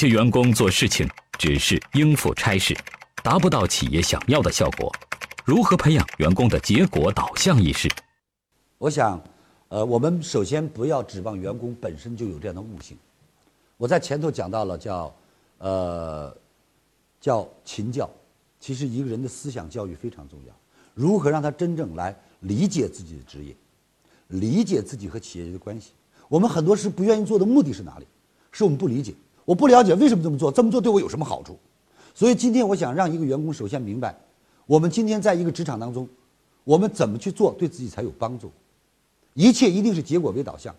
些员工做事情只是应付差事，达不到企业想要的效果。如何培养员工的结果导向意识？我想，呃，我们首先不要指望员工本身就有这样的悟性。我在前头讲到了叫，呃，叫勤教。其实一个人的思想教育非常重要。如何让他真正来理解自己的职业，理解自己和企业的关系？我们很多事不愿意做的目的是哪里？是我们不理解，我不了解为什么这么做，这么做对我有什么好处？所以今天我想让一个员工首先明白，我们今天在一个职场当中，我们怎么去做对自己才有帮助？一切一定是结果为导向，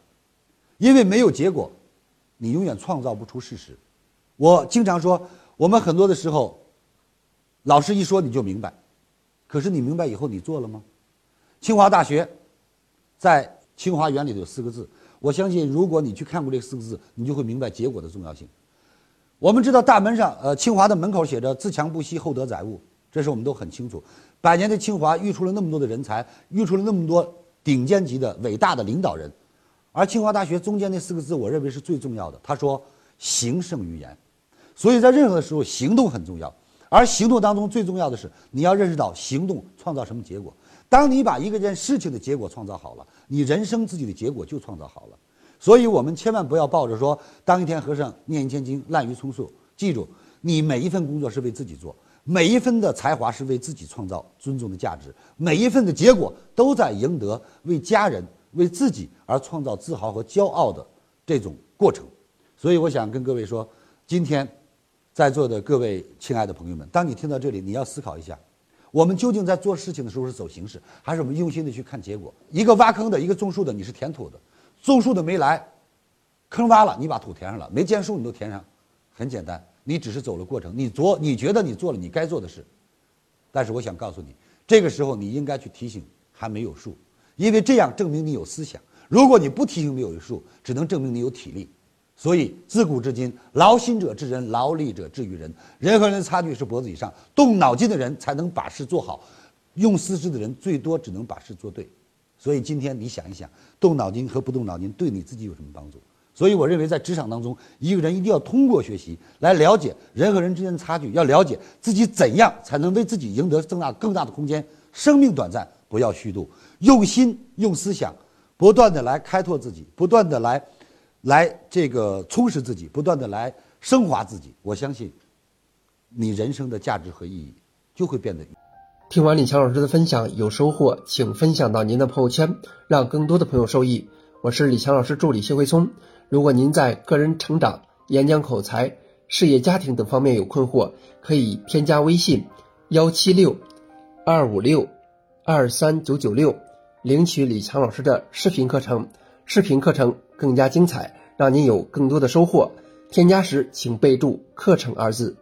因为没有结果，你永远创造不出事实。我经常说，我们很多的时候，老师一说你就明白，可是你明白以后你做了吗？清华大学，在清华园里头有四个字，我相信如果你去看过这四个字，你就会明白结果的重要性。我们知道大门上，呃，清华的门口写着“自强不息，厚德载物”，这是我们都很清楚。百年的清华育出了那么多的人才，育出了那么多。顶尖级的伟大的领导人，而清华大学中间那四个字，我认为是最重要的。他说：“行胜于言。”所以在任何的时候，行动很重要。而行动当中最重要的是，你要认识到行动创造什么结果。当你把一个件事情的结果创造好了，你人生自己的结果就创造好了。所以我们千万不要抱着说“当一天和尚念一千经，滥竽充数”。记住，你每一份工作是为自己做。每一分的才华是为自己创造尊重的价值，每一份的结果都在赢得为家人、为自己而创造自豪和骄傲的这种过程。所以，我想跟各位说，今天在座的各位亲爱的朋友们，当你听到这里，你要思考一下：我们究竟在做事情的时候是走形式，还是我们用心的去看结果？一个挖坑的，一个种树的，你是填土的，种树的没来，坑挖了，你把土填上了，没见树你都填上，很简单。你只是走了过程，你做你觉得你做了你该做的事，但是我想告诉你，这个时候你应该去提醒还没有树，因为这样证明你有思想。如果你不提醒没有树，只能证明你有体力。所以自古至今，劳心者治人，劳力者治于人。人和人的差距是脖子以上，动脑筋的人才能把事做好，用四肢的人最多只能把事做对。所以今天你想一想，动脑筋和不动脑筋对你自己有什么帮助？所以，我认为在职场当中，一个人一定要通过学习来了解人和人之间的差距，要了解自己怎样才能为自己赢得更大更大的空间。生命短暂，不要虚度，用心用思想，不断的来开拓自己，不断的来，来这个充实自己，不断的来升华自己。我相信，你人生的价值和意义就会变得。听完李强老师的分享，有收获，请分享到您的朋友圈，让更多的朋友受益。我是李强老师助理谢慧聪。如果您在个人成长、演讲口才、事业家庭等方面有困惑，可以添加微信幺七六二五六二三九九六，领取李强老师的视频课程。视频课程更加精彩，让您有更多的收获。添加时请备注“课程”二字。